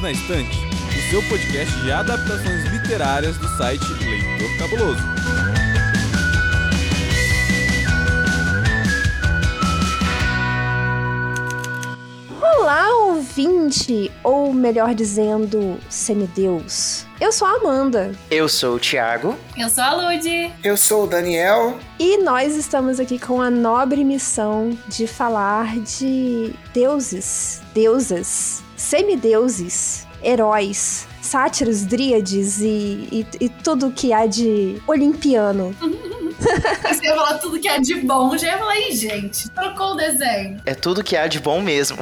Livros na Estante, o seu podcast de adaptações literárias do site Leitor Cabuloso. Olá, ouvinte, ou melhor dizendo, semideus. Eu sou a Amanda. Eu sou o Thiago. Eu sou a Lud. Eu sou o Daniel. E nós estamos aqui com a nobre missão de falar de deuses, deusas, semideuses, heróis, sátiros, dríades e, e, e tudo que há de olimpiano. Você ia falar tudo que há de bom, já ia falar, aí, gente, trocou o desenho. É tudo que há de bom mesmo.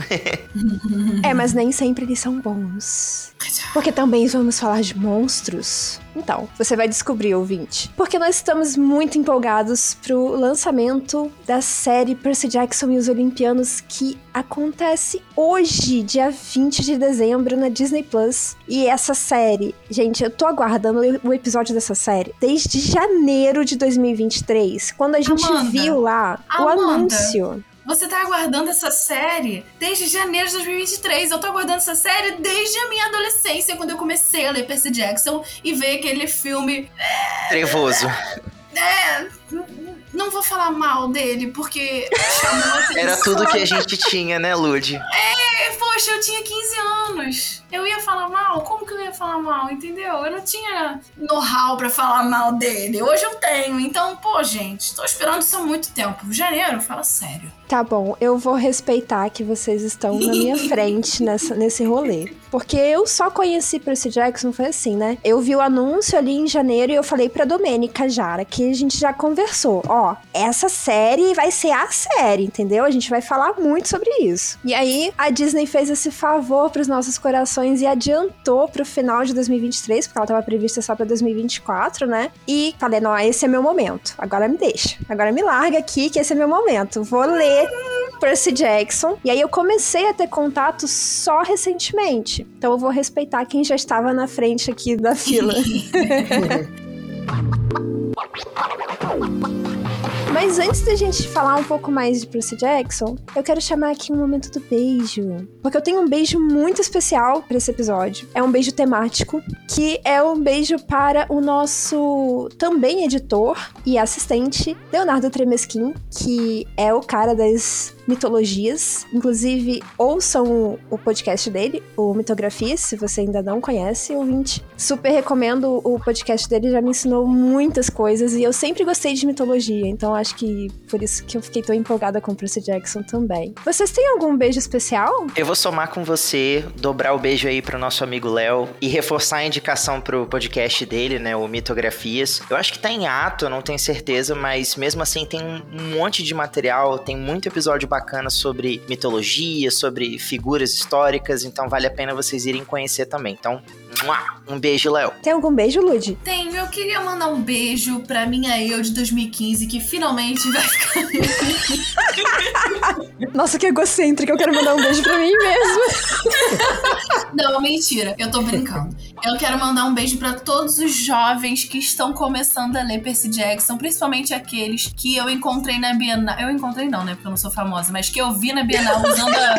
é, mas nem sempre eles são bons. Porque também vamos falar de monstros. Então, você vai descobrir, ouvinte. Porque nós estamos muito empolgados pro lançamento da série Percy Jackson e os Olimpianos, que acontece hoje, dia 20 de dezembro, na Disney Plus. E essa série, gente, eu tô aguardando o episódio dessa série desde janeiro de 2023, quando a gente Amanda, viu lá o Amanda, anúncio. Você tá aguardando essa série desde janeiro de 2023. Eu tô aguardando essa série desde a minha adolescência, quando eu comecei a ler Percy Jackson e ver aquele filme. Trevoso. É. Não vou falar mal dele, porque Era tudo que a gente tinha, né, Lud? É, poxa, eu tinha 15 anos. Eu ia falar mal? Como que eu ia falar mal, entendeu? Eu não tinha know-how pra falar mal dele. Hoje eu tenho. Então, pô, gente, tô esperando isso há muito tempo. Janeiro, fala sério. Tá bom, eu vou respeitar que vocês estão na minha frente nessa, nesse rolê. Porque eu só conheci Percy Jackson, foi assim, né? Eu vi o anúncio ali em janeiro e eu falei pra Domênica Jara, que a gente já conversou. Ó, essa série vai ser a série, entendeu? A gente vai falar muito sobre isso. E aí, a Disney fez esse favor pros nossos corações e adiantou pro final de 2023, porque ela tava prevista só pra 2024, né? E falei, não, esse é meu momento. Agora me deixa. Agora me larga aqui, que esse é meu momento. Vou ler Percy Jackson. E aí eu comecei a ter contato só recentemente. Então eu vou respeitar quem já estava na frente aqui da fila. Mas antes da gente falar um pouco mais de Percy Jackson, eu quero chamar aqui um momento do beijo. Porque eu tenho um beijo muito especial para esse episódio. É um beijo temático, que é um beijo para o nosso também editor e assistente, Leonardo Tremesquim, que é o cara das mitologias. Inclusive, ouçam o podcast dele, o Mitografias, se você ainda não conhece, ouvinte. Super recomendo o podcast dele, já me ensinou muitas coisas e eu sempre gostei de mitologia, então acho que por isso que eu fiquei tão empolgada com o Percy Jackson também. Vocês têm algum beijo especial? Eu vou somar com você, dobrar o beijo aí pro nosso amigo Léo e reforçar a indicação pro podcast dele, né, o Mitografias. Eu acho que tá em ato, eu não tenho certeza, mas mesmo assim tem um monte de material, tem muito episódio bacana sobre mitologia, sobre figuras históricas, então vale a pena vocês irem conhecer também. Então, um beijo, Léo. Tem algum beijo, Lud? Tenho. Eu queria mandar um beijo pra minha eu de 2015, que finalmente vai ficar. Nossa, que egocêntrica. Eu quero mandar um beijo pra mim mesmo. Não, mentira. Eu tô brincando. Eu quero mandar um beijo para todos os jovens que estão começando a ler Percy Jackson, principalmente aqueles que eu encontrei na Bienal. Eu encontrei não, né? Porque eu não sou famosa, mas que eu vi na Bienal usando a,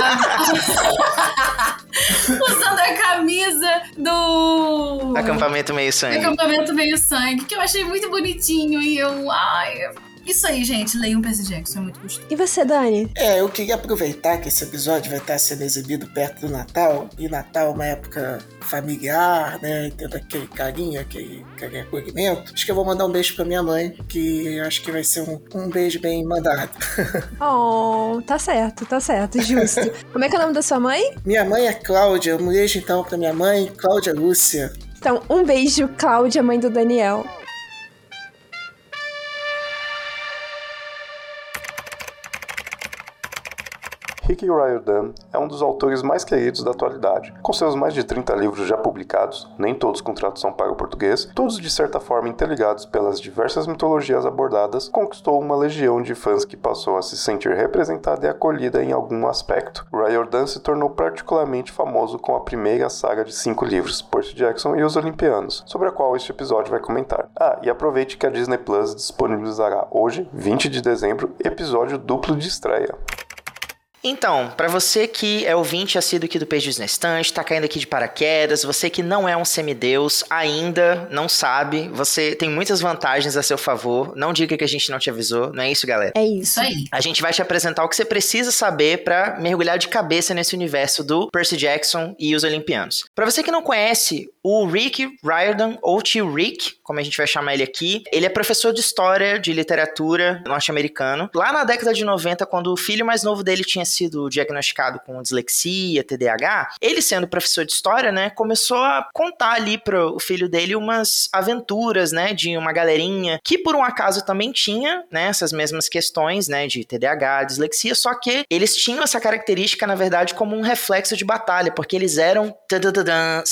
a... usando a camisa do Acampamento Meio Sangue. Acampamento Meio Sangue, que eu achei muito bonitinho e eu, ai, isso aí, gente. Leiam Percy Jackson, é muito gostoso. E você, Dani? É, eu queria aproveitar que esse episódio vai estar sendo exibido perto do Natal. E Natal é uma época familiar, né? Tendo aquele carinho, aquele, aquele acolhimento. Acho que eu vou mandar um beijo pra minha mãe, que acho que vai ser um, um beijo bem mandado. oh, tá certo, tá certo, justo. Como é que é o nome da sua mãe? Minha mãe é Cláudia. Um beijo então pra minha mãe, Cláudia Lúcia. Então, um beijo, Cláudia, mãe do Daniel. Rick Riordan é um dos autores mais queridos da atualidade. Com seus mais de 30 livros já publicados, nem todos com tradução para o português, todos de certa forma interligados pelas diversas mitologias abordadas, conquistou uma legião de fãs que passou a se sentir representada e acolhida em algum aspecto. Riordan se tornou particularmente famoso com a primeira saga de cinco livros, Percy Jackson e os Olimpianos, sobre a qual este episódio vai comentar. Ah, e aproveite que a Disney Plus disponibilizará hoje, 20 de dezembro, episódio duplo de estreia. Então, para você que é ouvinte assíduo aqui do Perdidos na Estante, tá caindo aqui de paraquedas, você que não é um semideus, ainda não sabe, você tem muitas vantagens a seu favor. Não diga que a gente não te avisou, não é isso, galera? É Isso isso. aí. A gente vai te apresentar o que você precisa saber para mergulhar de cabeça nesse universo do Percy Jackson e os Olimpianos. Para você que não conhece, o Rick Riordan, ou tio Rick, como a gente vai chamar ele aqui, ele é professor de história de literatura norte-americano. Lá na década de 90, quando o filho mais novo dele tinha sido diagnosticado com dislexia, TDAH, ele sendo professor de história, né, começou a contar ali pro filho dele umas aventuras, né, de uma galerinha que por um acaso também tinha, né, essas mesmas questões, né, de TDAH, dislexia, só que eles tinham essa característica, na verdade, como um reflexo de batalha, porque eles eram tadadadã,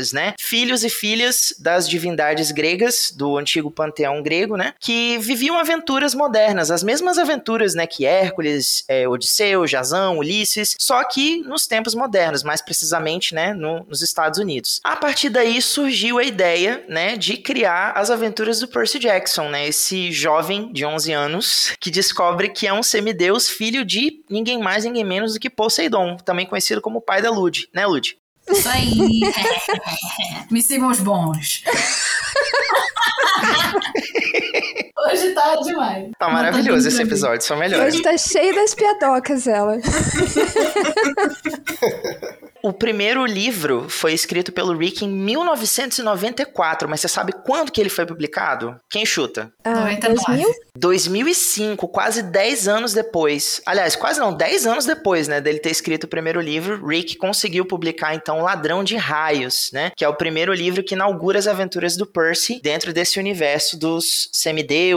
semideuses, né, filhos e filhas das divindades gregas, do antigo panteão grego, né, que viviam aventuras modernas, as mesmas aventuras, né, que Hércules, é, Odisseu, Jasão, Ulisses, só que nos tempos modernos, mais precisamente, né, no- nos Estados Unidos. A partir daí surgiu a ideia, né, de criar as aventuras do Percy Jackson, né, esse jovem de 11 anos que descobre que é um semideus, filho de ninguém mais, ninguém menos do que Poseidon, também conhecido como pai da Lud, né, Lud? Isso aí. Me sigam os bons. Hoje tá demais. Tá maravilhoso esse mim. episódio, são melhores. Hoje tá cheio das piadocas, ela. O primeiro livro foi escrito pelo Rick em 1994, mas você sabe quando que ele foi publicado? Quem chuta? Ah, 99. 2000? 2005, quase 10 anos depois. Aliás, quase não, 10 anos depois, né, dele ter escrito o primeiro livro, Rick conseguiu publicar então Ladrão de Raios, né, que é o primeiro livro que inaugura as aventuras do Percy dentro desse universo dos semideuses,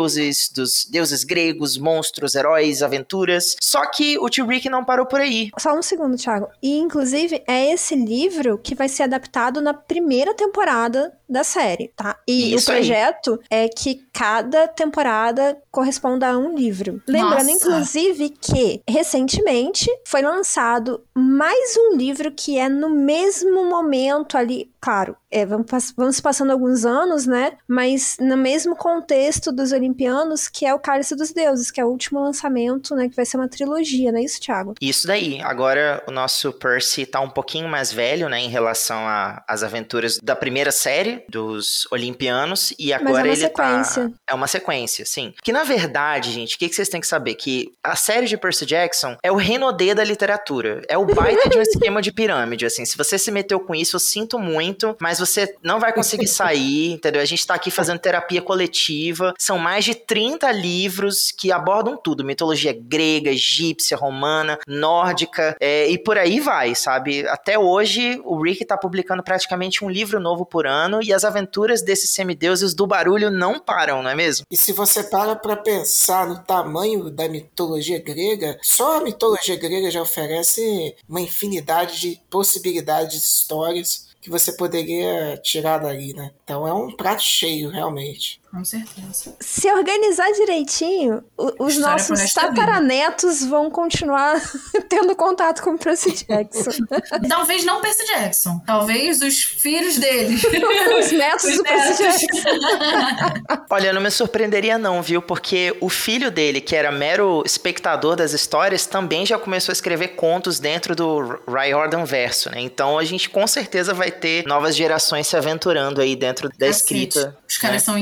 dos deuses gregos, monstros, heróis, aventuras. Só que o tio Rick não parou por aí. Só um segundo, Thiago. E, inclusive, é esse livro que vai ser adaptado na primeira temporada da série, tá? E Isso o aí. projeto é que cada temporada corresponda a um livro. Lembrando, Nossa. inclusive, que recentemente foi lançado mais um livro que é no mesmo momento ali. Claro, é, vamos, vamos passando alguns anos, né? Mas no mesmo contexto dos Olimpianos, que é o Cálice dos Deuses, que é o último lançamento, né? Que vai ser uma trilogia, não é isso, Thiago? Isso daí. Agora o nosso Percy tá um pouquinho mais velho, né, em relação às aventuras da primeira série dos Olimpianos e agora é uma ele sequência. tá é uma sequência, sim. Que na verdade, gente, o que, que vocês têm que saber que a série de Percy Jackson é o Renaudet da literatura. É o baita de um esquema de pirâmide, assim. Se você se meteu com isso, eu sinto muito, mas você não vai conseguir sair, entendeu? A gente tá aqui fazendo terapia coletiva. São mais de 30 livros que abordam tudo: mitologia grega, egípcia, romana, nórdica, é, e por aí vai, sabe? Até hoje, o Rick tá publicando praticamente um livro novo por ano e as aventuras desses semideuses do barulho não param, não é mesmo? E se você para pra pensar no tamanho da mitologia grega, só a mitologia grega já oferece uma infinidade de possibilidades de histórias que você poderia tirar dali, né? Então é um prato cheio, realmente. Com certeza. Se organizar direitinho, os História nossos tataranetos vão continuar tendo contato com o Percy Jackson. Talvez não Percy Jackson. Talvez os filhos dele. Os netos Os do Percy netos. Jackson. Olha, não me surpreenderia não, viu? Porque o filho dele, que era mero espectador das histórias, também já começou a escrever contos dentro do Riordan verso, né? Então a gente com certeza vai ter novas gerações se aventurando aí dentro da Cacete. escrita. Os caras são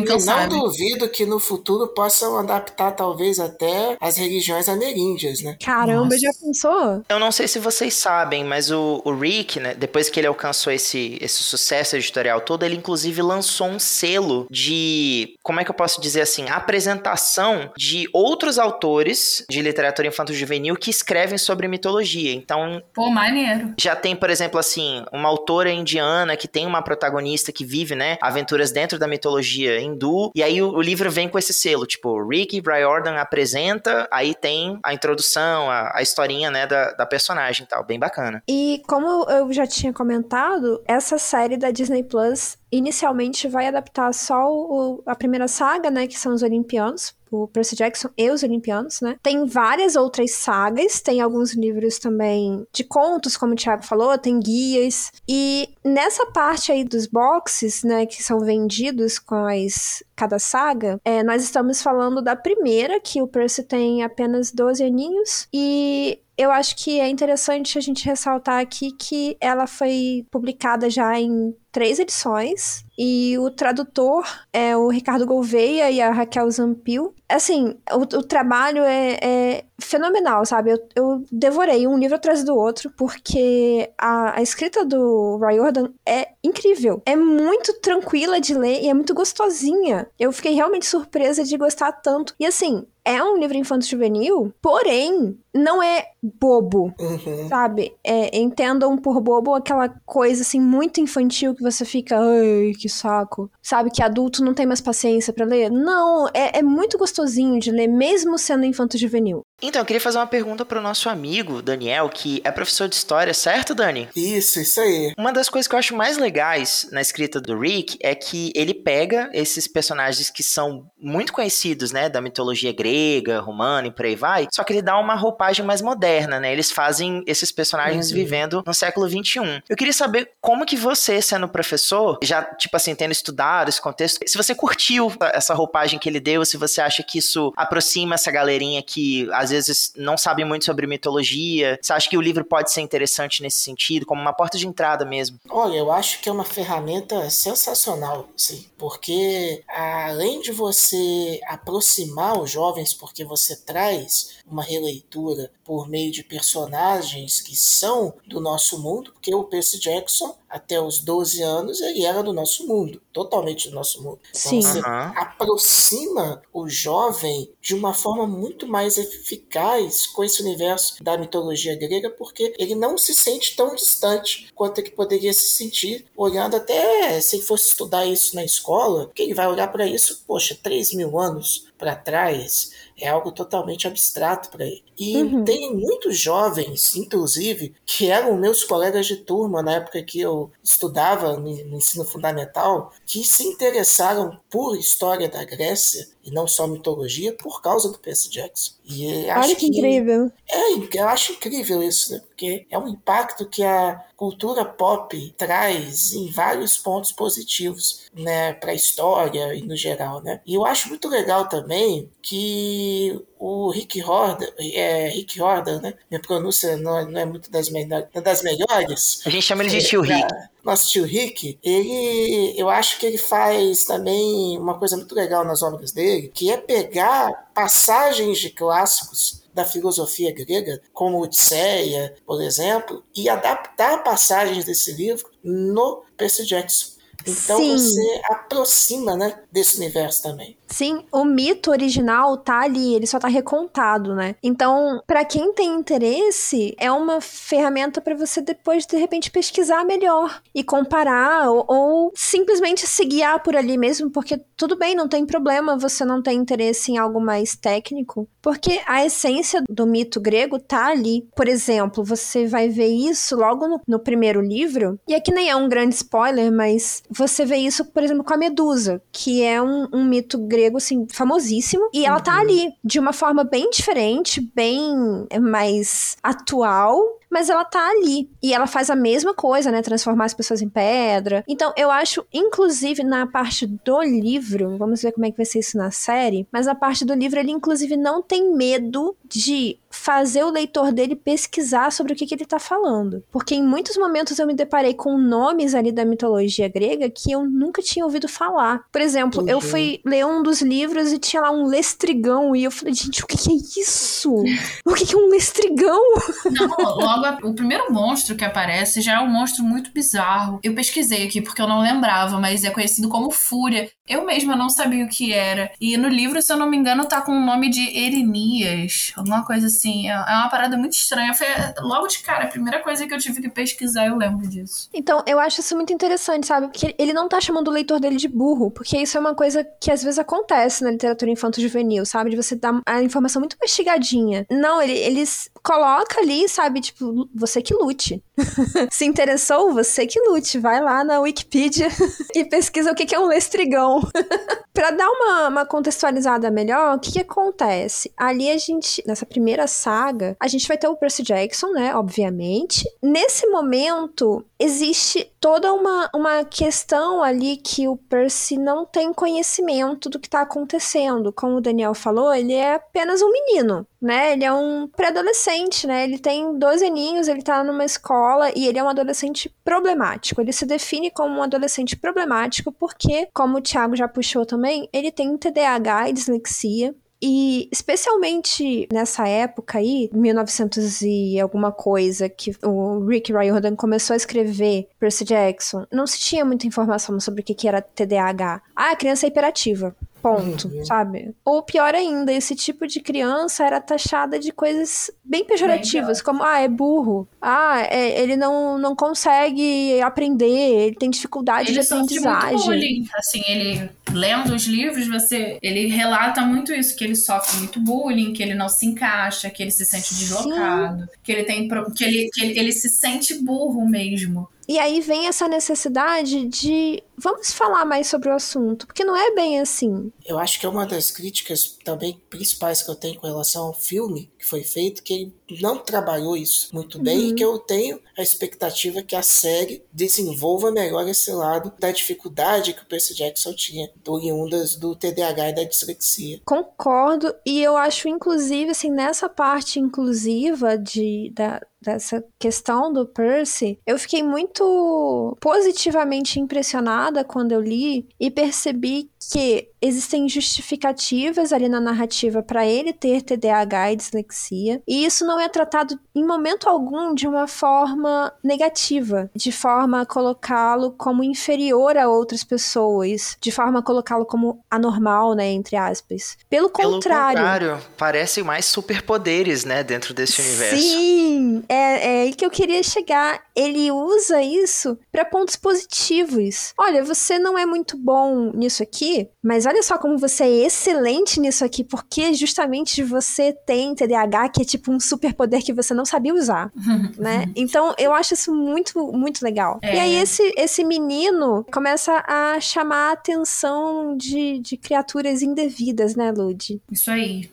Não duvido que no futuro possam adaptar talvez até as religiões ameríndias, né? Caramba, Nossa. já pensou? Eu não sei se vocês sabem, mas o, o Rick, né, depois que ele alcançou esse, esse sucesso editorial todo, ele inclusive lançou um selo de, como é que eu posso dizer assim, apresentação de outros autores de literatura infanto-juvenil que escrevem sobre mitologia. Então, Pô, maneiro. já tem, por exemplo, assim, uma autora indiana que tem uma protagonista que vive, né, aventuras dentro da mitologia hindu, e aí o, o livro vem com esse selo, tipo, Rick Riordan apresenta, aí tem a introdução, a, a historinha, né, da, da personagem e tal, bem bacana. E como eu já tinha comentado, essa série da Disney Plus inicialmente vai adaptar só o, a primeira saga, né, que são os Olimpianos, o Percy Jackson e os Olimpianos, né? Tem várias outras sagas, tem alguns livros também de contos, como o Thiago falou, tem guias. E nessa parte aí dos boxes, né, que são vendidos com as cada saga, é, nós estamos falando da primeira, que o Percy tem apenas 12 aninhos, e eu acho que é interessante a gente ressaltar aqui que ela foi publicada já em três edições e o tradutor é o Ricardo Gouveia e a Raquel Zampil. Assim, o, o trabalho é, é, fenomenal, sabe? Eu, eu, devorei um livro atrás do outro porque a, a escrita do Riordan é incrível. É muito tranquila de ler e é muito gostosinha. Eu fiquei realmente surpresa de gostar tanto. E assim, é um livro infanto-juvenil, porém, não é bobo, Uhum. sabe? É, entendam por bobo aquela coisa, assim, muito infantil que você fica, ai, que saco. Sabe, que adulto não tem mais paciência para ler. Não, é, é muito gostosinho de ler, mesmo sendo infanto-juvenil. Então, eu queria fazer uma pergunta pro nosso amigo, Daniel, que é professor de história, certo, Dani? Isso, isso aí. Uma das coisas que eu acho mais legais na escrita do Rick é que ele pega esses personagens que são muito conhecidos, né, da mitologia grega, romana e por aí vai, só que ele dá uma roupagem mais moderna, né? Eles fazem esses personagens Uhum. vivendo no século 21. Eu queria saber como que você, sendo professor, já, tipo assim, tendo estudado esse contexto, se você curtiu essa roupagem que ele deu, se você acha que isso aproxima essa galerinha que às vezes não sabe muito sobre mitologia, você acha que o livro pode ser interessante nesse sentido, como uma porta de entrada mesmo? Olha, eu acho que é uma ferramenta sensacional, sim, porque além de você aproximar os jovens, porque você traz uma releitura por meio de personagens que são do nosso mundo, porque o Percy Jackson, até os 12 anos, ele era do nosso mundo, totalmente do nosso mundo. Então, Sim. você Aham. aproxima o jovem de uma forma muito mais eficaz com esse universo da mitologia grega, porque ele não se sente tão distante quanto ele poderia se sentir olhando até se ele fosse estudar isso na escola, que ele vai olhar para isso, poxa, 3 mil anos para trás, é algo totalmente abstrato para ele. E Uhum. tem muitos jovens, inclusive, que eram meus colegas de turma na época que eu estudava no no ensino fundamental, que se interessaram por história da Grécia e não só mitologia por causa do Percy Jackson. E Olha que incrível. é, eu acho incrível isso, né? Porque é um impacto que a cultura pop traz em vários pontos positivos, né, para a história e no geral, né? E eu acho muito legal também que o Rick Horda, é, Rick Horda, né? Minha pronúncia não é, não é muito das, me- das melhores. A gente chama ele de tio Rick. Nosso tio Rick, ele, eu acho que ele faz também uma coisa muito legal nas obras dele, que é pegar passagens de clássicos da filosofia grega, como Odisseia, por exemplo, e adaptar passagens desse livro no Percy Jackson. Então Sim. você aproxima, né, desse universo também. Sim, o mito original tá ali, ele só tá recontado, né? Então, pra quem tem interesse, é uma ferramenta pra você depois de repente pesquisar melhor e comparar ou, ou simplesmente se guiar por ali mesmo, porque tudo bem, não tem problema você não ter interesse em algo mais técnico, porque a essência do mito grego tá ali. Por exemplo, você vai ver isso logo no, no primeiro livro, e aqui nem é um grande spoiler, mas você vê isso, por exemplo, com a Medusa, que é um, um mito grego, assim, famosíssimo, e ela tá ali, de uma forma bem diferente, bem é, mais atual, mas ela tá ali. E ela faz a mesma coisa, né? Transformar as pessoas em pedra. Então, eu acho, inclusive, na parte do livro, vamos ver como é que vai ser isso na série, mas na parte do livro, ele, inclusive, não tem medo de fazer o leitor dele pesquisar sobre o que, que ele tá falando. Porque em muitos momentos eu me deparei com nomes ali da mitologia grega que eu nunca tinha ouvido falar. Por exemplo, eu Uhum. fui ler um dos livros e tinha lá um lestrigão, e eu falei, gente, o que, que é isso? O que, que é um lestrigão? Não, logo a- o primeiro monstro que aparece já é um monstro muito bizarro. Eu pesquisei aqui porque eu não lembrava, mas é conhecido como Fúria. Eu mesma não sabia o que era. E no livro, se eu não me engano, tá com o nome de Erinias, alguma coisa assim. É é uma parada muito estranha. Foi logo de cara, a primeira coisa que eu tive que pesquisar, eu lembro disso. Então, eu acho isso muito interessante, sabe? Porque ele não tá chamando o leitor dele de burro, porque isso é uma coisa que às vezes acontece na literatura infanto-juvenil, sabe? De você dar a informação muito mastigadinha. Não, ele, eles coloca ali, sabe? Tipo, você que lute. Se interessou, você que lute. Vai lá na Wikipedia e pesquisa o que é um lestrigão. Para dar uma, uma, contextualizada melhor, o que, que acontece? Ali a gente, nessa primeira saga, a gente vai ter o Percy Jackson, né? Obviamente. Nesse momento, existe toda uma, uma questão ali que o Percy não tem conhecimento do que tá acontecendo. Como o Daniel falou, ele é apenas um menino, né? Ele é um pré-adolescente, né? Ele tem 12 aninhos, ele tá numa escola e ele é um adolescente problemático. Ele se define como um adolescente problemático porque, como o Thiago já puxou também, ele tem TDAH e dislexia. E especialmente nessa época aí, 1900 e alguma coisa, que o Rick Riordan começou a escrever Percy Jackson, não se tinha muita informação sobre o que era TDAH. Ah, a criança é hiperativa. Ponto, uhum. sabe? Ou pior ainda, esse tipo de criança era taxada de coisas bem pejorativas, como, ah, é burro, ah, é, ele não, não consegue aprender, ele tem dificuldade ele de aprendizagem. Muito bullying. Assim, ele, lendo os livros, você, ele relata muito isso, que ele sofre muito bullying, que ele não se encaixa, que ele se sente deslocado, Sim. que ele tem, que ele, que ele, ele se sente burro mesmo. E aí vem essa necessidade de vamos falar mais sobre o assunto, porque não é bem assim. Eu acho que é uma das críticas também principais que eu tenho com relação ao filme que foi feito, que ele não trabalhou isso muito bem uhum. e que eu tenho a expectativa que a série desenvolva melhor esse lado da dificuldade que o Percy Jackson tinha, oriundas do TDAH e da dislexia. Concordo, e eu acho inclusive assim nessa parte inclusiva de da, dessa questão do Percy, eu fiquei muito positivamente impressionada quando eu li e percebi que existem justificativas ali na narrativa para ele ter TDAH e dislexia, e isso não é tratado em momento algum de uma forma negativa, de forma a colocá-lo como inferior a outras pessoas, de forma a colocá-lo como anormal, né, entre aspas. Pelo, Pelo contrário, contrário, parece mais superpoderes, né, dentro desse universo. Sim, é, é aí que eu queria chegar. Ele usa isso para pontos positivos. Olha, você não é muito bom nisso aqui, mas olha só como você é excelente nisso aqui, porque justamente você tem TDAH, que é tipo um superpoder que você não sabia usar, né? Então, eu acho isso muito, muito legal. É. E aí, esse, esse menino começa a chamar a atenção de, de criaturas indevidas, né, Lud? Isso aí.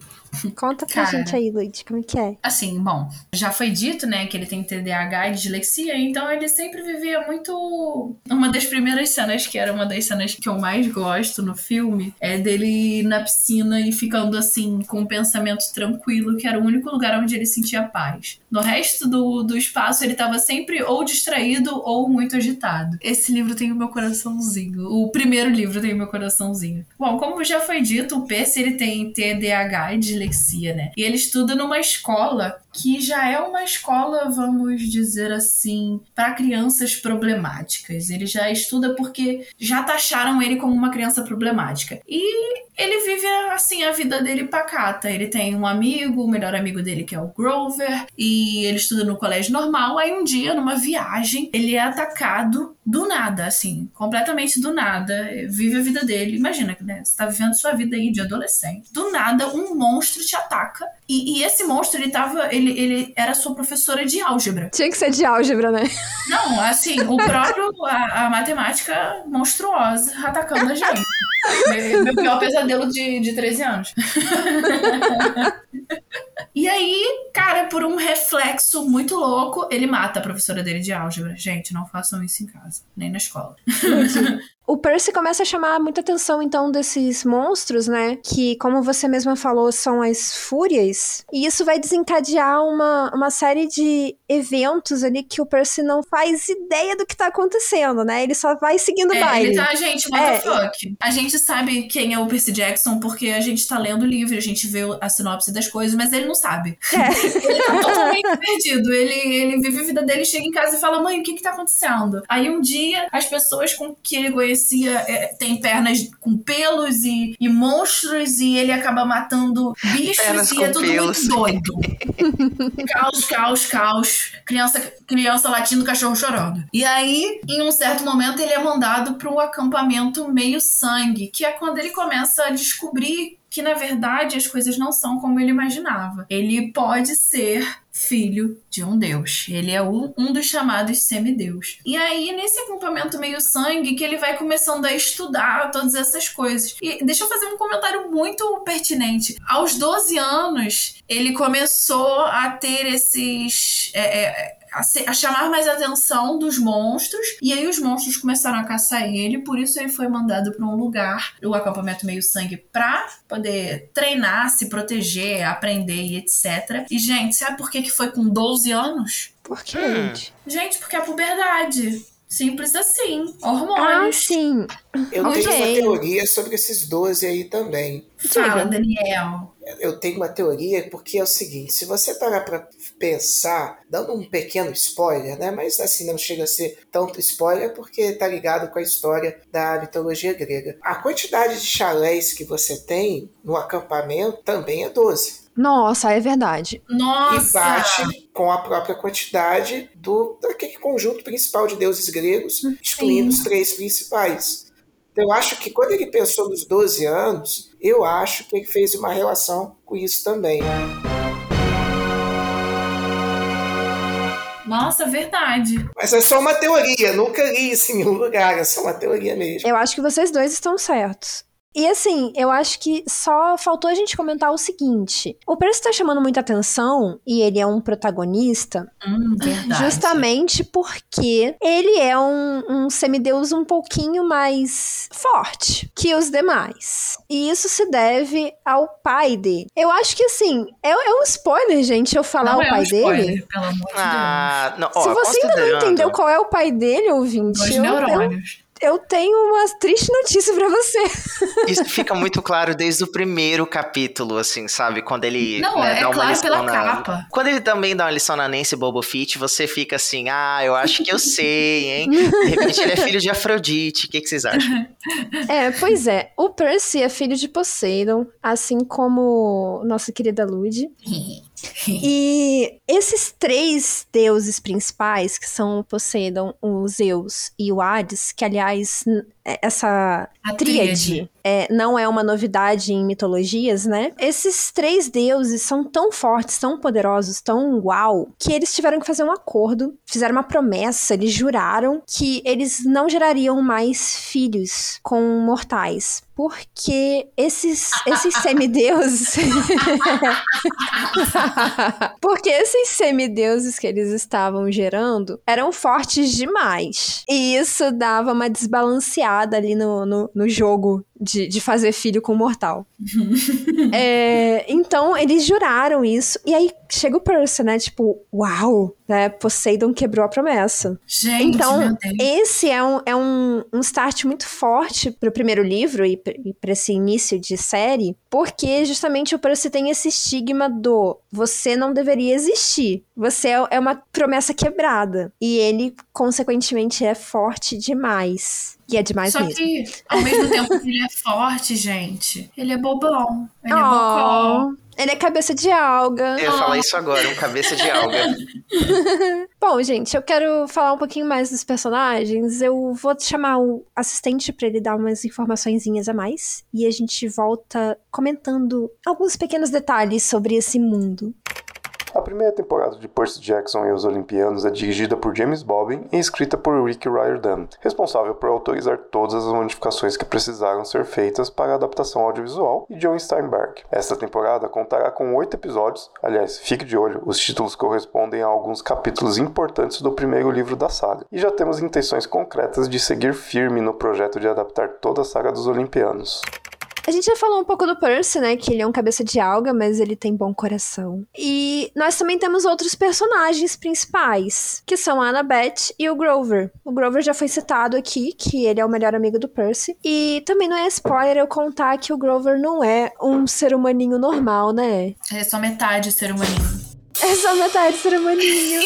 Conta pra Cara, gente aí, Luiz, como é que é? Assim, bom, já foi dito, né, que ele tem TDAH e dislexia, então ele sempre vivia muito. Uma das primeiras cenas, que era uma das cenas que eu mais gosto no filme, é dele na piscina e ficando assim, com um pensamento tranquilo, que era o único lugar onde ele sentia paz. No resto do, do espaço, ele tava sempre ou distraído ou muito agitado. Esse livro tem o meu coraçãozinho. O primeiro livro tem o meu coraçãozinho. Bom, como já foi dito, o Percy ele tem TDAH e dislexia né? E ele estuda numa escola que já é uma escola, vamos dizer assim, para crianças problemáticas. Ele já estuda porque já taxaram ele como uma criança problemática. E ele vive assim a vida dele pacata. Ele tem um amigo, o melhor amigo dele que é o Grover, e ele estuda no colégio normal. Aí um dia, numa viagem, ele é atacado do nada, assim, completamente do nada. Vive a vida dele. Imagina, né? Você tá vivendo sua vida aí de adolescente. Do nada, um monstro te ataca. E, e esse monstro, ele tava. Ele, ele era sua professora de álgebra. Tinha que ser de álgebra, né? Não, assim, o próprio. A, a matemática monstruosa atacando a gente. meu, meu pior pesadelo de, de 13 anos. e aí, cara, por um reflexo muito louco, ele mata a professora dele de álgebra. Gente, não façam isso em casa, nem na escola. O Percy começa a chamar muita atenção, então, desses monstros, né? Que, como você mesma falou, são as fúrias. E isso vai desencadear uma, uma série de eventos ali que o Percy não faz ideia do que tá acontecendo, né? Ele só vai seguindo o é, baile. Ele tá, gente, what é, the fuck? A gente sabe quem é o Percy Jackson porque a gente tá lendo o livro, a gente vê a sinopse das coisas, mas ele não sabe. É. ele tá totalmente perdido. Ele, ele vive a vida dele, chega em casa e fala, mãe, o que que tá acontecendo? Aí um dia, as pessoas com que ele conhece parecia é, tem pernas com pelos e, e, monstros e ele acaba matando bichos pernas e é tudo pelos. muito doido. caos, caos, caos. Criança, criança latindo, cachorro chorando. E aí, em um certo momento, ele é mandado para um acampamento meio sangue, que é quando ele começa a descobrir que na verdade as coisas não são como ele imaginava. Ele pode ser filho de um deus. Ele é um dos chamados semideus. E aí, nesse acampamento meio sangue, que ele vai começando a estudar todas essas coisas. E deixa eu fazer um comentário muito pertinente. Aos 12 anos, ele começou a ter esses. É, é, a, a, chamar mais atenção dos monstros. E aí os monstros começaram a caçar ele, por isso ele foi mandado para um lugar, o acampamento meio sangue, pra poder treinar, se proteger, aprender e etc. E, gente, sabe por que, que foi com 12 anos? Por quê, hum. gente? porque é a puberdade. Simples assim. Hormônios. Ah, sim. Eu okay. tenho uma teoria sobre esses 12 aí também. Fala, Daniel. Eu tenho uma teoria porque é o seguinte: se você parar para pensar, dando um pequeno spoiler, né? Mas assim, não chega a ser tanto spoiler porque tá ligado com a história da mitologia grega. A quantidade de chalés que você tem no acampamento também é 12. Nossa, é verdade. Nossa! E bate com a própria quantidade do daquele conjunto principal de deuses gregos, excluindo Sim. os três principais. Então, eu acho que quando ele pensou nos 12 anos, eu acho que ele fez uma relação com isso também. Nossa, verdade. Mas é só uma teoria, nunca li isso em nenhum lugar, é só uma teoria mesmo. Eu acho que vocês dois estão certos. E assim, eu acho que só faltou a gente comentar o seguinte: o Percy tá chamando muita atenção e ele é um protagonista hum, justamente porque ele é um, um semideus um pouquinho mais forte que os demais. E isso se deve ao pai dele. Eu acho que assim, é, é um spoiler, gente, eu falar não o é pai um spoiler, dele. Pelo amor de ah, Deus. Não, ó, Se você ainda não entendeu qual é o pai dele, ouvinte, Dois eu, neurônios. Eu eu tenho uma triste notícia para você. Isso fica muito claro desde o primeiro capítulo, assim, sabe? Quando ele Não, né, é dá uma claro lição pela na... capa. Quando ele também dá uma lição na Nancy Bobo Fett, você fica assim, ah, eu acho que eu sei, hein? De repente ele é filho de Afrodite, o que, que vocês acham? É, pois é. O Percy é filho de Poseidon, assim como nossa querida Lud. E esses três deuses principais, que são o Poseidon, o Zeus e o Hades, que aliás, essa A tríade tríade. é, não é uma novidade em mitologias, né? Esses três deuses são tão fortes, tão poderosos, tão uau, que eles tiveram que fazer um acordo, fizeram uma promessa, eles juraram que eles não gerariam mais filhos com mortais. Porque esses, esses semideuses. Porque esses semideuses que eles estavam gerando eram fortes demais. E isso dava uma desbalanceada ali no, no, no jogo de, de fazer filho com mortal. É, então, eles juraram isso. E aí chega o Percy, né? Tipo, uau, né? Poseidon quebrou a promessa. Gente, Então, esse é um, é um, um start muito forte pro primeiro livro e e pra esse início de série, porque justamente o Percy tem esse estigma do você não deveria existir. Você é, é uma promessa quebrada. E ele, consequentemente, é forte demais. E é demais Só mesmo. que, ao mesmo tempo que ele é forte, gente, ele é bobão. Ele é bocó. Oh, ele é cabeça de alga. Eu ia falar isso agora, um cabeça de alga. Bom, gente, eu quero falar um pouquinho mais dos personagens. Eu vou chamar o assistente pra ele dar umas informaçõezinhas a mais. E a gente volta comentando alguns pequenos detalhes sobre esse mundo. A primeira temporada de Percy Jackson e os Olimpianos é dirigida por James Bobbin e escrita por Rick Riordan, responsável por autorizar todas as modificações que precisaram ser feitas para a adaptação audiovisual, e John Steinberg. Esta temporada contará com oito episódios, aliás, fique de olho, os títulos correspondem a alguns capítulos importantes do primeiro livro da saga, e já temos intenções concretas de seguir firme no projeto de adaptar toda a saga dos Olimpianos. A gente já falou um pouco do Percy, né? Que ele é um cabeça de alga, mas ele tem bom coração. E nós também temos outros personagens principais, que são a Annabeth e o Grover. O Grover já foi citado aqui, que ele é o melhor amigo do Percy. E também não é spoiler eu contar que o Grover não é um ser humaninho normal, né? É só metade ser humaninho. É só metade do Ceramoninho.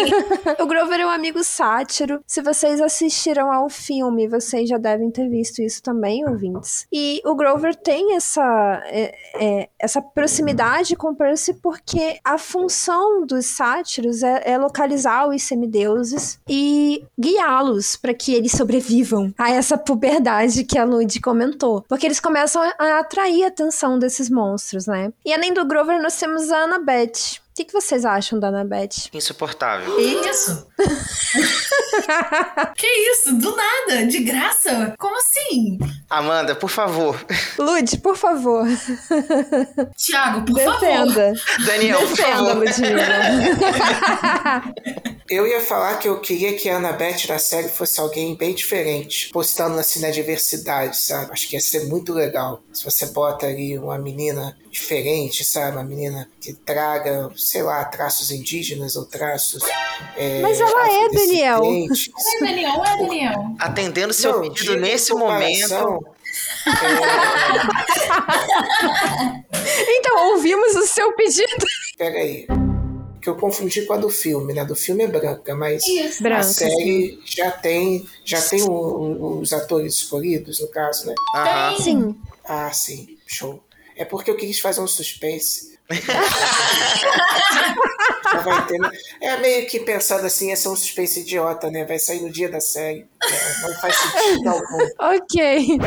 o Grover é um amigo sátiro. Se vocês assistiram ao filme, vocês já devem ter visto isso também, ouvintes. E o Grover tem essa, é, é, essa proximidade com Percy porque a função dos sátiros é, é localizar os semideuses e guiá-los para que eles sobrevivam a essa puberdade que a Lud comentou. Porque eles começam a atrair a atenção desses monstros, né? E além do Grover, nós temos a Annabeth. O que, que vocês acham da Annabeth? Insuportável. Isso. que isso? Do nada? De graça? Como assim? Amanda, por favor. Lud, por favor. Tiago, por favor. Defenda. Daniel, por Defenda, favor. Ludmilla. Eu ia falar que eu queria que a Annabeth da série fosse alguém bem diferente, postando assim na diversidade, sabe? Acho que ia ser muito legal. Se você bota ali uma menina diferente, sabe? Uma menina que traga, sei lá, traços indígenas ou traços. é, Mas ela é, Daniel. É Daniel, é Daniel. Atendendo seu Não, pedido nesse momento. Então, ouvimos o seu pedido. Pera aí. Que eu confundi com a do filme, né? Do filme é branca, mas Isso. Branca, a série já tem, já tem o- o- os atores escolhidos, no caso, né? Aham. Sim. Ah, sim, show. É porque eu quis fazer um suspense. Ter, né? É meio que pensado assim, esse é um suspense idiota, né? Vai sair no dia da série. É, não faz sentido algum. Ok.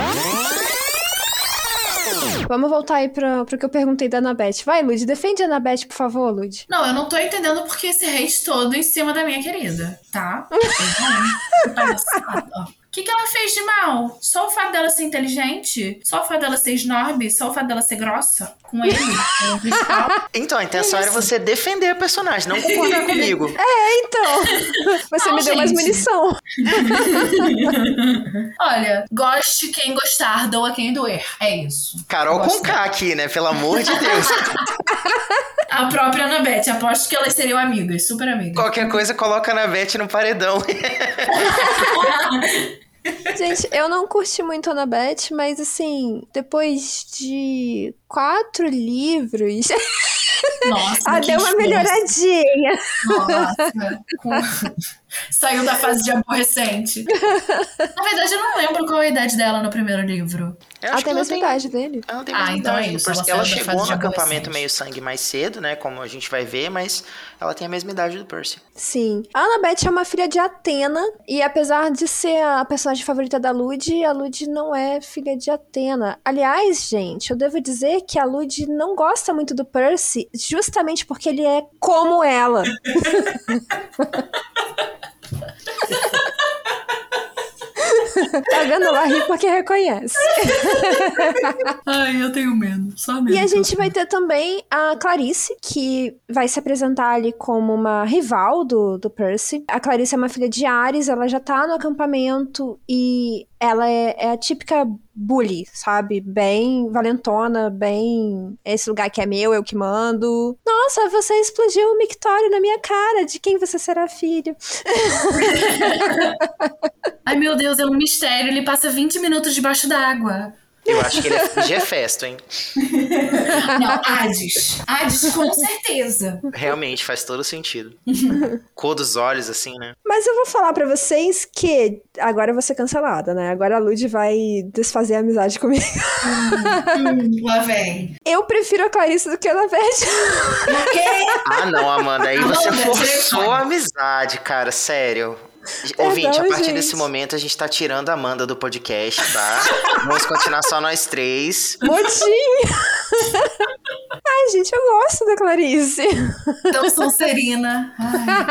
Vamos voltar aí pro, pro que eu perguntei da Annabeth. Vai, Lud, defende a Annabeth, por favor, Lud. Não, eu não tô entendendo porque esse hate todo em cima da minha querida, tá? O que, que ela fez de mal? Só o fato dela ser inteligente? Só o fato dela ser snob? Só o fato dela ser grossa com ele? Então, a intenção era você defender a personagem, não concordar comigo. É, então. Você Não, me deu mais gente. munição. Olha, goste quem gostar, doa quem doer. É isso. Carol com K aqui, né? Pelo amor de Deus. A própria Annabeth, aposto que elas seriam amigas, super amigas. Qualquer coisa, coloca na Beth no paredão. Gente, eu não curti muito a Annabeth, mas assim, depois de quatro livros, Nossa, que deu uma melhoradinha. Nossa, saiu da fase de aborrecente. Na verdade, eu não lembro qual a idade dela no primeiro livro. Eu Ela acho tem a que mesma idade dele. Ela tem Ah, então é idade. isso, Por- ela Ela, chegou no de acampamento meio sangue mais cedo, né? Como a gente vai ver, mas ela tem a mesma idade do Percy. Sim. A Annabeth é uma filha de Atena, e apesar de ser a personagem favorita da Lud, a Lud não é filha de Atena. Aliás, gente, eu devo dizer que a Lud não gosta muito do Percy, justamente porque ele é como ela. tá vendo? Ela ri porque reconhece. Ai, eu tenho medo. Só medo. E a gente vai ter também a Clarice, que vai se apresentar ali como uma rival do, do Percy. A Clarice é uma filha de Ares, ela já tá no acampamento e ela é, é a típica bully, sabe? Bem valentona, bem. Esse lugar que é meu, eu que mando. Nossa, você explodiu o mictório na minha cara. De quem você será filho? Ai, meu Deus, é um mistério. Ele passa 20 minutos debaixo d'água. Eu acho que ele é Gefesto, hein? Não, Hades. Hades, com certeza. Realmente, faz todo sentido. Cor dos olhos, assim, né? Mas eu vou falar pra vocês que agora eu vou ser cancelada, né? Agora a Lud vai desfazer a amizade comigo. Hum, lá vem. Eu prefiro a Clarice do que a Annabeth. Ah, não, Amanda, aí você forçou a amizade, cara, sério. Ouvinte, a partir gente. desse momento a gente tá tirando a Amanda do podcast, tá? Vamos continuar só nós três. Motinho! Ai, gente, eu gosto da Clarice. Então, Sonserina. Ai.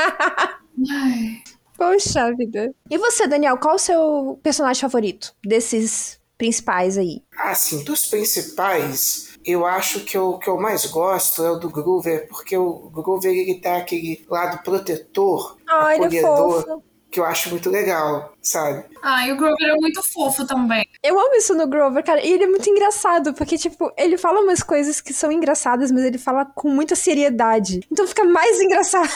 Ai. Poxa vida. E você, Daniel, qual o seu personagem favorito desses principais aí? Assim, dos principais, eu acho que o que eu mais gosto é o do Groover, porque o Groover ele tá aquele lado protetor, Ai, ele é acolhedor, fofo. Que eu acho muito legal, sabe? Ai, o Grover é muito fofo também. Eu amo isso no Grover, cara. E ele é muito engraçado, porque, tipo, ele fala umas coisas que são engraçadas, mas ele fala com muita seriedade. Então fica mais engraçado.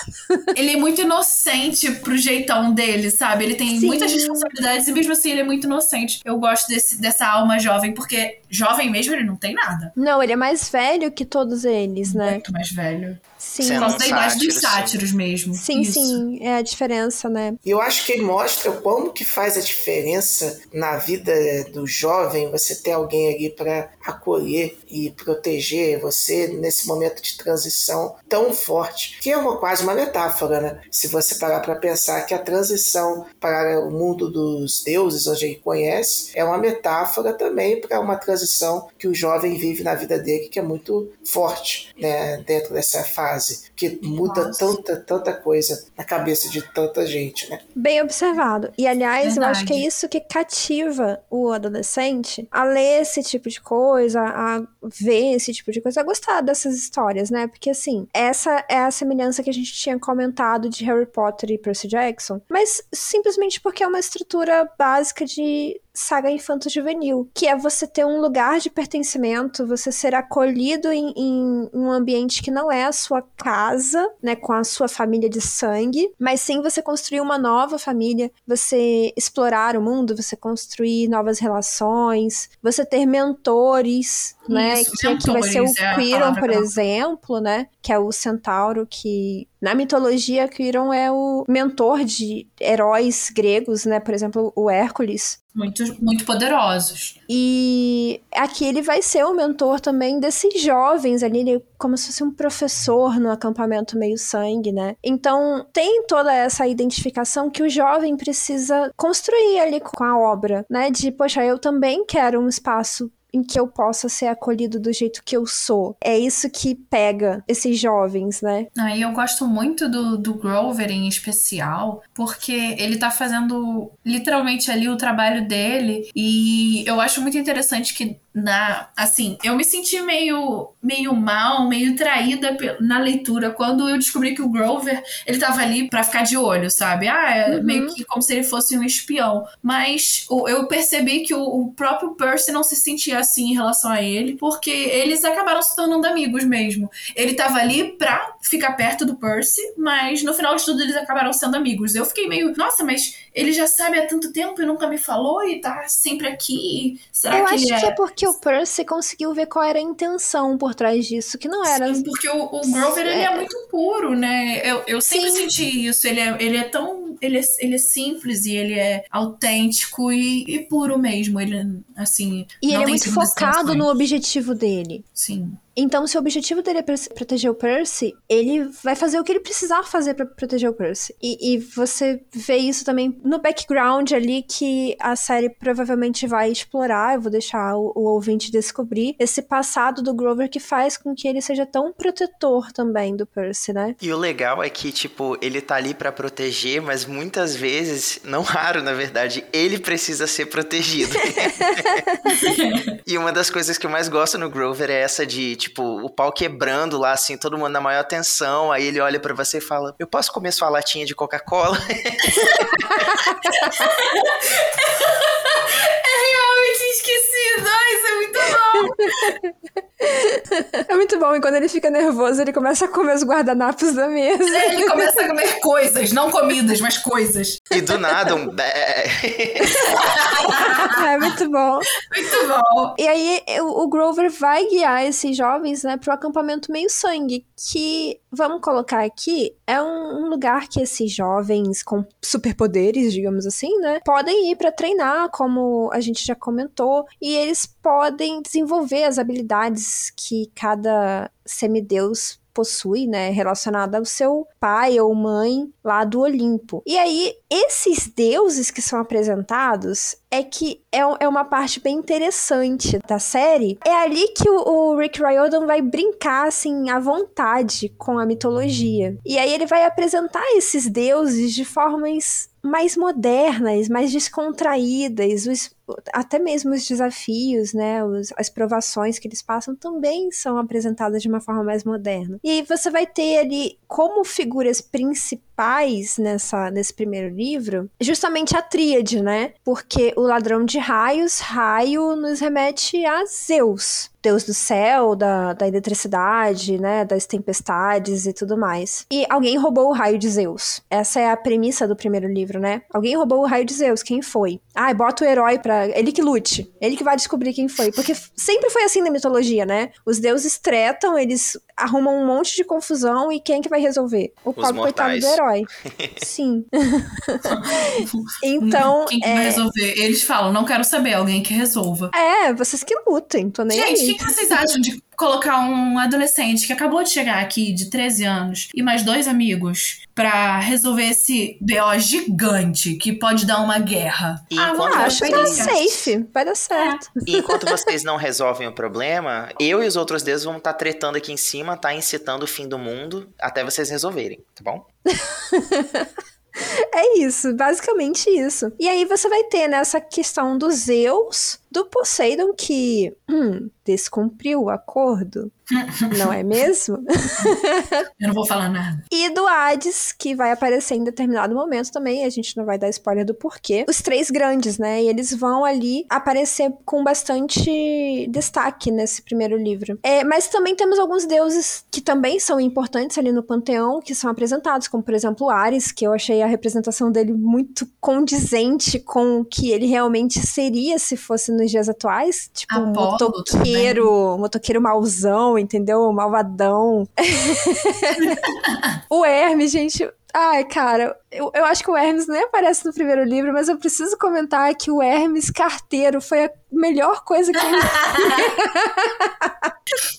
Ele é muito inocente pro jeitão dele, sabe? Ele tem Sim. muitas responsabilidades e mesmo assim ele é muito inocente. Eu gosto desse, dessa alma jovem, porque jovem mesmo ele não tem nada. Não, ele é mais velho que todos eles, né? Muito mais velho. Sim. Sendo Por causa da idade dos sátiro, sim. sátiros mesmo. Sim, Isso. sim, é a diferença, né? E eu acho que ele mostra como que faz a diferença na vida do jovem você ter alguém ali para acolher e proteger você nesse momento de transição tão forte, que é uma, quase uma metáfora, né? Se você parar para pensar que a transição para o mundo dos deuses, onde ele conhece, é uma metáfora também para uma transição que o jovem vive na vida dele, que é muito forte, né? Dentro dessa fase, que muda Nossa. tanta, tanta coisa na cabeça de tanta gente, né? Bem observado. E aliás, eu acho que é Verdade. isso que cativa o adolescente a ler esse tipo de coisa, a ver esse tipo de coisa, a gostar dessas histórias, né? Porque assim, essa é a semelhança que a gente tinha comentado de Harry Potter e Percy Jackson, mas simplesmente porque é uma estrutura básica de saga infanto-juvenil, que é você ter um lugar de pertencimento, você ser acolhido em, em um ambiente que não é a sua casa, né, com a sua família de sangue, mas sim você construir uma nova família, você explorar o mundo, você construir novas relações, você ter mentores, né, Isso, que aqui vai ser o mentores é por exemplo, né, que é o centauro que na mitologia Quiron é o mentor de heróis gregos, né, por exemplo, o Hércules, Muito, muito poderosos. e aqui ele vai ser o mentor também desses jovens ali, ele é como se fosse um professor no acampamento meio sangue, né? Então tem toda essa identificação que o jovem precisa construir ali com a obra, né? De, poxa, eu também quero um espaço em que eu possa ser acolhido do jeito que eu sou. É isso que pega esses jovens, né? Aí eu gosto muito do, do Grover em especial, porque ele tá fazendo literalmente ali o trabalho dele. E eu acho muito interessante que na. Assim, eu me senti meio, meio mal, meio traída na leitura quando eu descobri que o Grover ele tava ali pra ficar de olho, sabe? Ah, é Uhum. meio que como se ele fosse um espião. Mas eu percebi que o, o próprio Percy não se sentia assim em relação a ele, porque eles acabaram se tornando amigos mesmo. Ele tava ali pra ficar perto do Percy, mas no final de tudo eles acabaram sendo amigos. Eu fiquei meio, nossa, mas ele já sabe há tanto tempo e nunca me falou e tá sempre aqui. Será eu que acho ele que é? é porque o Percy conseguiu ver qual era a intenção por trás disso, que não era Sim, porque o, o Grover ele é muito puro, né? Eu, eu sempre Sim. senti isso. Ele é, ele é tão. Ele é, ele é simples e ele é autêntico e, e puro mesmo. Ele, assim. E não ele é muito focado no objetivo dele. Sim. Então, se o objetivo dele é proteger o Percy, ele vai fazer o que ele precisar fazer pra proteger o Percy. E, e você vê isso também no background ali que a série provavelmente vai explorar. Eu vou deixar o, o ouvinte descobrir esse passado do Grover que faz com que ele seja tão protetor também do Percy, né? E o legal é que, tipo, ele tá ali pra proteger, mas muitas vezes, não raro na verdade, ele precisa ser protegido. e uma das coisas que eu mais gosto no Grover é essa de, tipo, o pau quebrando lá, assim, todo mundo na maior atenção, aí ele olha pra você e fala: Eu posso comer sua latinha de Coca-Cola? É muito bom. E quando ele fica nervoso, ele começa a comer os guardanapos da mesa. Ele começa a comer coisas, não comidas, mas coisas. e do nada, um. é muito bom. Muito bom. E aí o, Grover vai guiar esses jovens, né, pro acampamento meio sangue, que vamos colocar aqui é um, um lugar que esses jovens com superpoderes, digamos assim, né, podem ir pra treinar, como a gente já comentou, e eles podem desenvolver as habilidades que cada semideus possui, né, relacionada ao seu pai ou mãe lá do Olimpo. E aí, esses deuses que são apresentados é que é, é uma parte bem interessante da série. É ali que o, o Rick Riordan vai brincar, assim, à vontade com a mitologia. E aí ele vai apresentar esses deuses de formas mais modernas, mais descontraídas, os, até mesmo os desafios, né, os, as provações que eles passam também são apresentadas de uma forma mais moderna. E aí você vai ter ali como figuras principais nessa, nesse primeiro livro, justamente a tríade, né? Porque o ladrão de raios, raio, nos remete a Zeus. Deus do céu, da, da eletricidade, né? Das tempestades e tudo mais. E alguém roubou o raio de Zeus. Essa é a premissa do primeiro livro, né? Alguém roubou o raio de Zeus. Quem foi? Ah, bota o herói pra. Ele que lute. Ele que vai descobrir quem foi. Porque sempre foi assim na mitologia, né? Os deuses tretam, eles arrumam um monte de confusão e quem que vai resolver? O pobre coitado do herói. Sim. então. Quem que é... vai resolver? Eles falam, não quero saber, alguém que resolva. É, vocês que lutem, tô nem Gente, aí. Que, que vocês acham de colocar um adolescente que acabou de chegar aqui, de 13 anos, e mais dois amigos, pra resolver esse BO gigante que pode dar uma guerra? E ah, enquanto vai acho que vocês- tá safe. Vai dar certo. E enquanto vocês não resolvem o problema, eu e os outros deuses vão estar tretando aqui em cima, tá incitando o fim do mundo até vocês resolverem, tá bom? É isso, basicamente isso. E aí você vai ter nessa questão do Zeus, do Poseidon que hum, descumpriu o acordo, não é mesmo? Eu não vou falar nada. E do Hades, que vai aparecer em determinado momento também, a gente não vai dar spoiler do porquê. Os três grandes, né? E eles vão ali aparecer com bastante destaque nesse primeiro livro. É, mas também temos alguns deuses que também são importantes ali no panteão, que são apresentados, como por exemplo o Ares, que eu achei a representação dele muito condizente com o que ele realmente seria se fosse nos dias atuais. Tipo, um Apolo motoqueiro, motoqueiro mauzão, entendeu? Malvadão. O Hermes, gente. Ai, cara, eu, eu acho que o Hermes nem aparece no primeiro livro, mas eu preciso comentar que o Hermes carteiro foi a melhor coisa que ele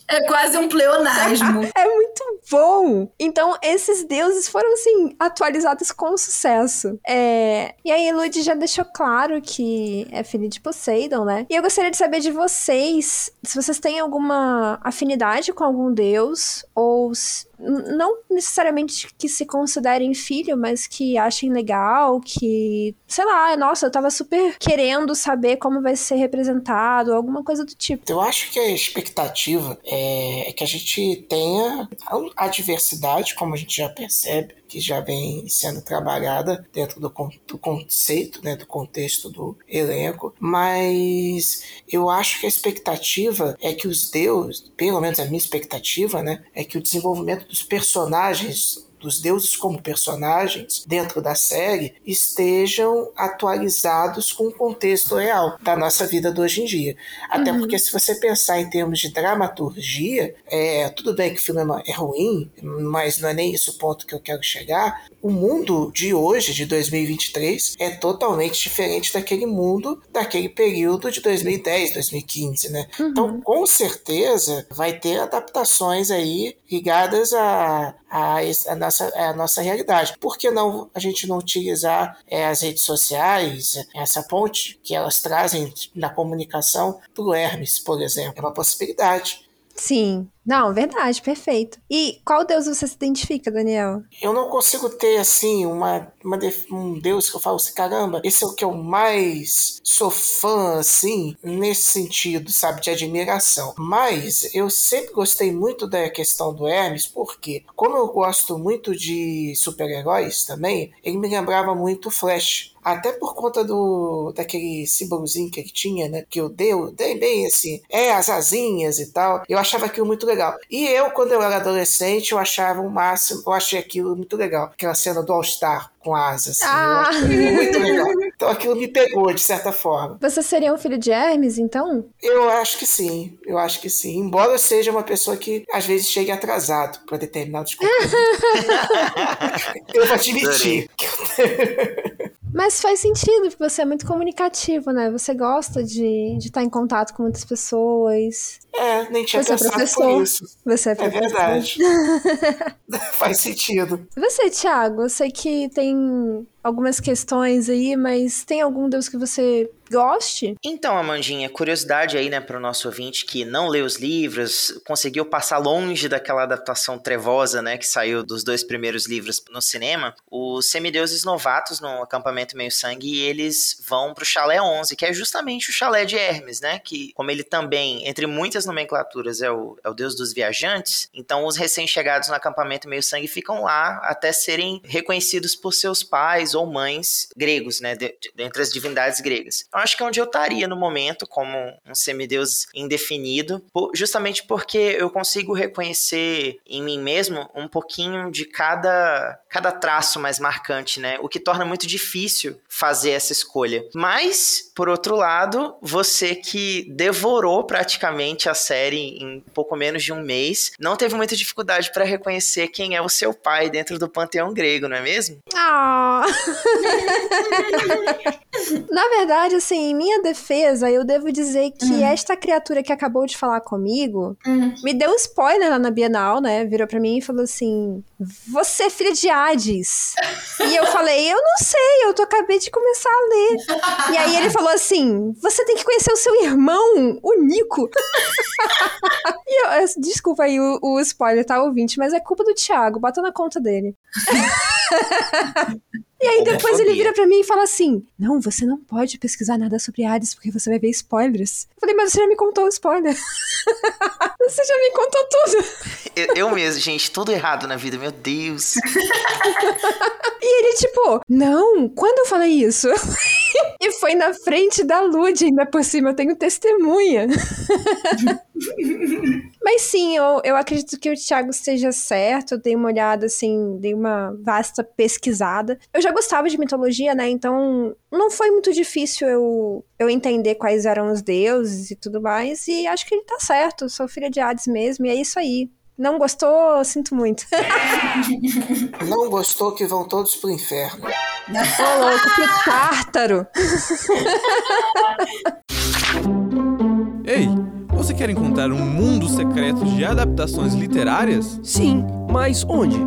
É quase um pleonasmo. é muito bom. Então, esses deuses foram, assim, atualizados com sucesso. É... E aí, Lud já deixou claro que é filho de Poseidon, né? E eu gostaria de saber de vocês se vocês têm alguma afinidade com algum deus, ou s- n- não necessariamente que se considerem filho, mas que achem legal, que, sei lá, nossa, eu tava super querendo saber como vai ser representado, alguma coisa do tipo. Eu acho que a expectativa é que a gente tenha a diversidade, como a gente já percebe, que já vem sendo trabalhada dentro do, do conceito, né, do contexto do elenco, mas eu acho que a expectativa é que os deuses, pelo menos a minha expectativa, né, é que o desenvolvimento dos personagens dos deuses como personagens dentro da série estejam atualizados com o contexto real da nossa vida de hoje em dia. Até porque se você pensar em termos de dramaturgia, é, tudo bem que o filme é ruim, mas não é nem esse o ponto que eu quero chegar. O mundo de hoje, de 2023, é totalmente diferente daquele mundo daquele período de 2010, 2015, né? Então, com certeza, vai ter adaptações aí ligadas a, a, esse- a nossa, a nossa realidade. Por que não a gente não utilizar é, as redes sociais, essa ponte que elas trazem na comunicação para o Hermes, por exemplo? É uma possibilidade. Sim. Não, verdade, perfeito. E qual deus você se identifica, Daniel? Eu não consigo ter, assim, uma, uma um Deus que eu falo assim, caramba, esse é o que eu mais sou fã, assim, nesse sentido, sabe, de admiração. Mas eu sempre gostei muito da questão do Hermes, porque, como eu gosto muito de super-heróis também, ele me lembrava muito o Flash. Até por conta do daquele símbolozinho que ele tinha, né? Que eu dei, dei bem assim, é, as asinhas e tal. Eu achava aquilo muito legal. E eu, quando eu era adolescente, eu achava o máximo, eu achei aquilo muito legal. Aquela cena do All-Star com asas. Assim, Ah. Muito legal. Então aquilo me pegou, de certa forma. Você seria um filho de Hermes, então? Eu acho que sim, eu acho que sim. Embora eu seja uma pessoa que às vezes chegue atrasado para determinados conteúdos. eu vou admitir. Mas faz sentido, porque você é muito comunicativo, né? Você gosta de de estar em contato com muitas pessoas. É, nem tinha Você é pensado professor. por isso. Você é É professor. verdade. Faz sentido. Você, Thiago? Eu sei que tem algumas questões aí, mas tem algum deus que você goste? Então, Amandinha, curiosidade aí, né, para o nosso ouvinte que não lê os livros, conseguiu passar longe daquela adaptação trevosa, né, que saiu dos dois primeiros livros no cinema. Os semideuses novatos no acampamento meio sangue, eles vão pro chalé 11, que é justamente o chalé de Hermes, né, que como ele também, entre muitas nomenclaturas é o, é o deus dos viajantes, então os recém-chegados no acampamento meio sangue ficam lá até serem reconhecidos por seus pais ou mães gregos, né, de, de, as divindades gregas. Eu acho que é onde eu estaria no momento, como um semideus indefinido, justamente porque eu consigo reconhecer em mim mesmo um pouquinho de cada, cada traço mais marcante, né, o que torna muito difícil fazer essa escolha. Mas, por outro lado, você que devorou praticamente a série em pouco menos de um mês, não teve muita dificuldade para reconhecer quem é o seu pai dentro do panteão grego, não é mesmo? Ah! Na verdade, assim, em minha defesa, eu devo dizer que Hum. esta criatura que acabou de falar comigo Hum. me deu um spoiler lá na Bienal, né? Virou pra mim e falou assim: Você é filha de Hades. e eu falei: Eu não sei, eu tô, acabei de começar a ler. e aí ele falou assim: Você tem que conhecer o seu irmão, o Nico. e eu, eu- desculpa aí o, o spoiler, tá, ouvinte? Mas é culpa do Thiago, bota na conta dele. E aí depois ele vira pra mim e fala assim: Não, você não pode pesquisar nada sobre Hades porque você vai ver spoilers. Eu falei, mas você já me contou o spoiler. você já me contou tudo. Eu, eu mesmo, gente, tudo errado na vida, meu Deus. E ele, tipo, não, quando eu falei isso? e foi na frente da Lud, ainda por cima, eu tenho testemunha. Mas sim, eu, eu acredito que o Thiago esteja certo. Eu dei uma olhada, assim, dei uma vasta pesquisada. Eu já gostava de mitologia, né? Então não foi muito difícil eu, eu entender quais eram os deuses e tudo mais. E acho que ele tá certo. Sou filha de Hades mesmo, e é isso aí. Não gostou? Sinto muito. Não gostou que vão todos pro inferno. Ô, louco, que tártaro! Ei, você quer encontrar um mundo secreto de adaptações literárias? Sim, mas onde?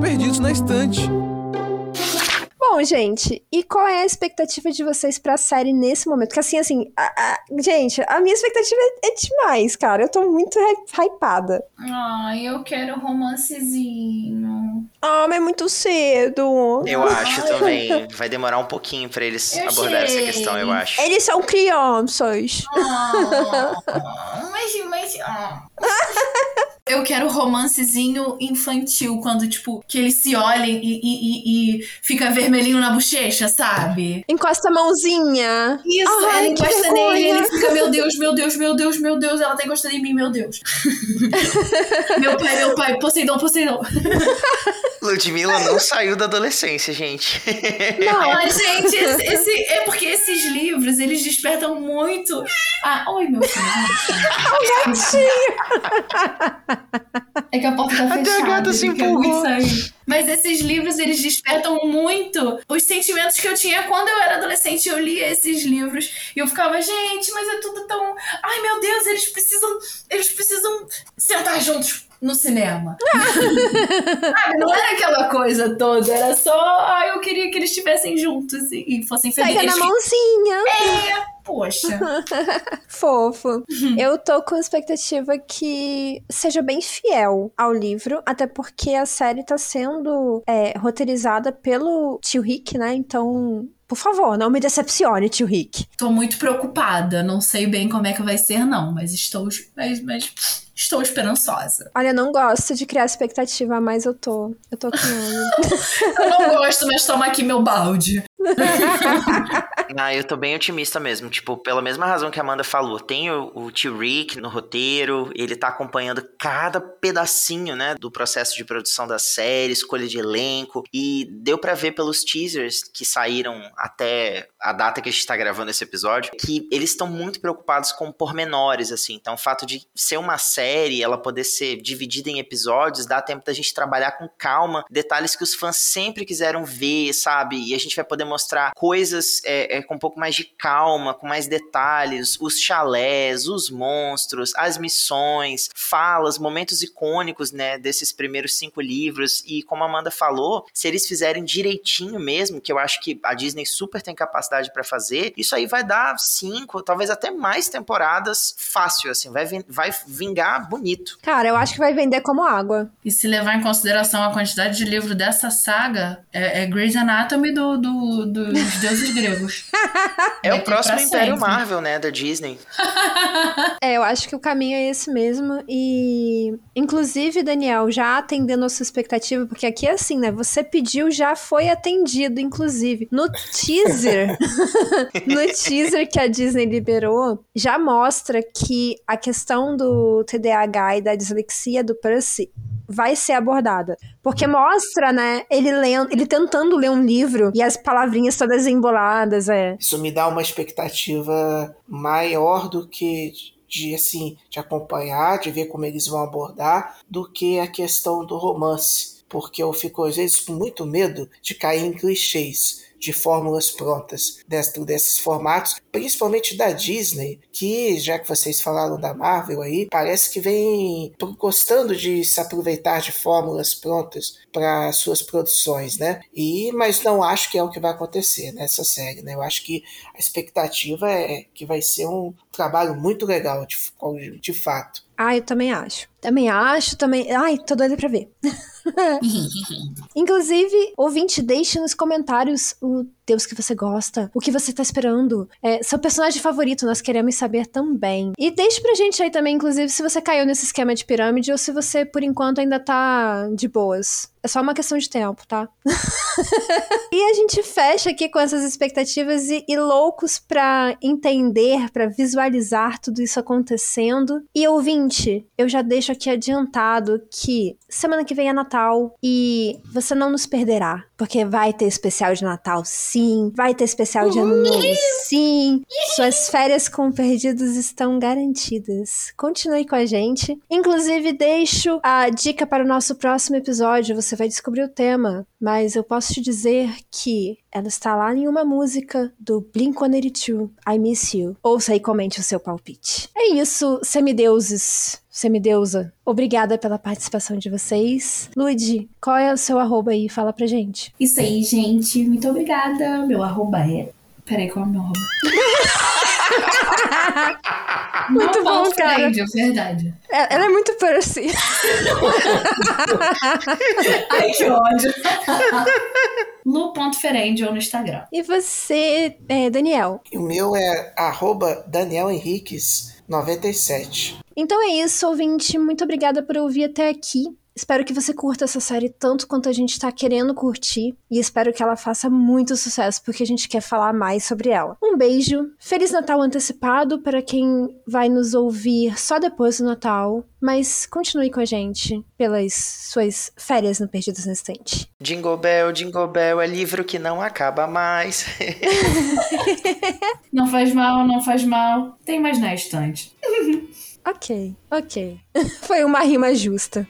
Perdidos na Estante. Bom, gente, e qual é a expectativa de vocês pra série nesse momento? Porque assim, assim, a- a- gente, a minha expectativa é, é demais, cara. Eu tô muito hy- hypada. Ai, eu quero romancezinho. Ah, mas é muito cedo. Eu acho também. Vai demorar um pouquinho pra eles Eu abordarem essa questão, eu acho. Eles são crianças. Ah, mas, mas. ah. Eu quero romancezinho infantil, quando, tipo, que eles se olhem e, e, e, e fica vermelhinho na bochecha, sabe? Encosta a mãozinha. Isso, Ai, ela que encosta nele e ele fica, meu Deus, meu Deus, meu Deus, meu Deus, ela tá encostando em mim, meu Deus. meu pai, meu pai, Poseidon, Poseidon. Ludmilla não saiu da adolescência, gente. Não, Ai, gente, esse, esse- é porque esses livros, eles despertam muito. Ah, oi, meu filho. É que a porta tá Até a fechada. gata se ele Mas esses livros, eles despertam muito os sentimentos que eu tinha quando eu era adolescente. Eu lia esses livros e eu ficava, gente, mas é tudo tão. Ai, meu Deus, eles precisam. Eles precisam sentar juntos no cinema. Sabe, não era aquela coisa toda, era só. Ai, eu queria que eles estivessem juntos e, e fossem pega felizes. na mãozinha. Poxa. Fofo. Eu tô com expectativa que seja bem fiel ao livro, até porque a série tá sendo é, roteirizada pelo tio Rick, né? Então, por favor, não me decepcione, tio Rick. Tô muito preocupada. Não sei bem como é que vai ser, não, mas estou, mas, mas estou esperançosa. Olha, eu não gosto de criar expectativa, mas eu tô. Eu tô criando. Eu não gosto, mas toma aqui meu balde. Ah, eu tô bem otimista mesmo. Tipo, pela mesma razão que a Amanda falou, tem o, o tio Rick no roteiro, ele tá acompanhando cada pedacinho, né, do processo de produção da série, escolha de elenco, e deu pra ver pelos teasers que saíram até a data que a gente tá gravando esse episódio, que eles estão muito preocupados com pormenores, assim. Então, o fato de ser uma série, ela poder ser dividida em episódios, dá tempo da gente trabalhar com calma, detalhes que os fãs sempre quiseram ver, sabe? E a gente vai poder mostrar coisas é, é, com um pouco mais de calma, com mais detalhes, os chalés, os monstros, as missões, falas, momentos icônicos, né, desses primeiros cinco livros. E como a Amanda falou, se eles fizerem direitinho mesmo, que eu acho que a Disney super tem capacidade pra fazer, isso aí vai dar cinco, talvez até mais temporadas fácil, assim, vai, vai vingar bonito. Cara, eu acho que vai vender como água. E se levar em consideração a quantidade de livro dessa saga, é, é Grey's Anatomy do, do, do- dos deuses gregos. É Vai o próximo Império sempre. Marvel, né? Da Disney. É, eu acho que o caminho é esse mesmo. E, inclusive, Daniel, já atendendo a sua expectativa, porque aqui é assim, né? Você pediu, já foi atendido, inclusive. No teaser, no teaser que a Disney liberou, já mostra que a questão do TDAH e da dislexia do Percy vai ser abordada. Porque mostra, né, ele lendo, ele tentando ler um livro e as palavrinhas todas emboladas, é. Isso me dá uma expectativa maior do que de assim de acompanhar, de ver como eles vão abordar, do que a questão do romance, porque eu fico às vezes com muito medo de cair em clichês de fórmulas prontas dentro desses formatos, principalmente da Disney, que já que vocês falaram da Marvel aí, parece que vem gostando de se aproveitar de fórmulas prontas para suas produções, né? E mas não acho que é o que vai acontecer nessa série, né? Eu acho que a expectativa é que vai ser um trabalho muito legal, de, de fato. Ah, eu também acho. Também acho, também. Ai, tô doida pra ver. Inclusive, ouvinte, deixe nos comentários o Deus que você gosta, o que você tá esperando. É, seu personagem favorito, nós queremos saber também. E deixe pra gente aí também, inclusive, se você caiu nesse esquema de pirâmide ou se você, por enquanto, ainda tá de boas. É só uma questão de tempo, tá? e a gente fecha aqui com essas expectativas e, e loucos pra entender, pra visualizar tudo isso acontecendo. E ouvinte, eu já deixo aqui adiantado que semana que vem é Natal e você não nos perderá, porque vai ter especial de Natal, sim, vai ter especial de Ano Novo, sim. Suas férias com perdidos estão garantidas. Continue com a gente. Inclusive, deixo a dica para o nosso próximo episódio. Você vai descobrir o tema, mas eu posso te dizer que ela está lá em uma música do Blink-182, I Miss You. Ouça e comente o seu palpite. É isso, semideuses, semideusa. Obrigada pela participação de vocês. Luigi, qual é o seu arroba aí? Fala pra gente. Isso aí, gente. Muito obrigada. Meu arroba é. Peraí, qual é o meu arroba? Muito Não, bom, ponto cara. é verdade. É- Ela é muito Percy. Ai, que ódio. Lu.ferangel no Instagram. E você, é, Daniel? E o meu é arroba Daniel Henriques 97. Então é isso, ouvinte. Muito obrigada por ouvir até aqui. Espero que você curta essa série tanto quanto a gente tá querendo curtir. E espero que ela faça muito sucesso, porque a gente quer falar mais sobre ela. Um beijo. Feliz Natal antecipado para quem vai nos ouvir só depois do Natal. Mas continue com a gente pelas suas férias no Perdidos na Estante. Jingle Bell, Jingle Bell é livro que não acaba mais. Não faz mal, não faz mal. Tem mais na estante. Ok, ok. Foi uma rima justa.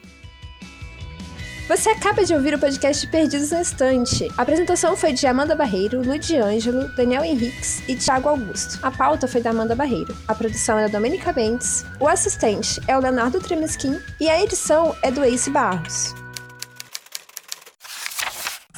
Você acaba de ouvir o podcast Perdidos na Estante. A apresentação foi de Amanda Barreiro, Ludi Ângelo, Daniel Henriques e Thiago Augusto. A pauta foi da Amanda Barreiro. A produção é da Domenica Bentes. O assistente é o Leonardo Tremesquim e a edição é do Ace Barros.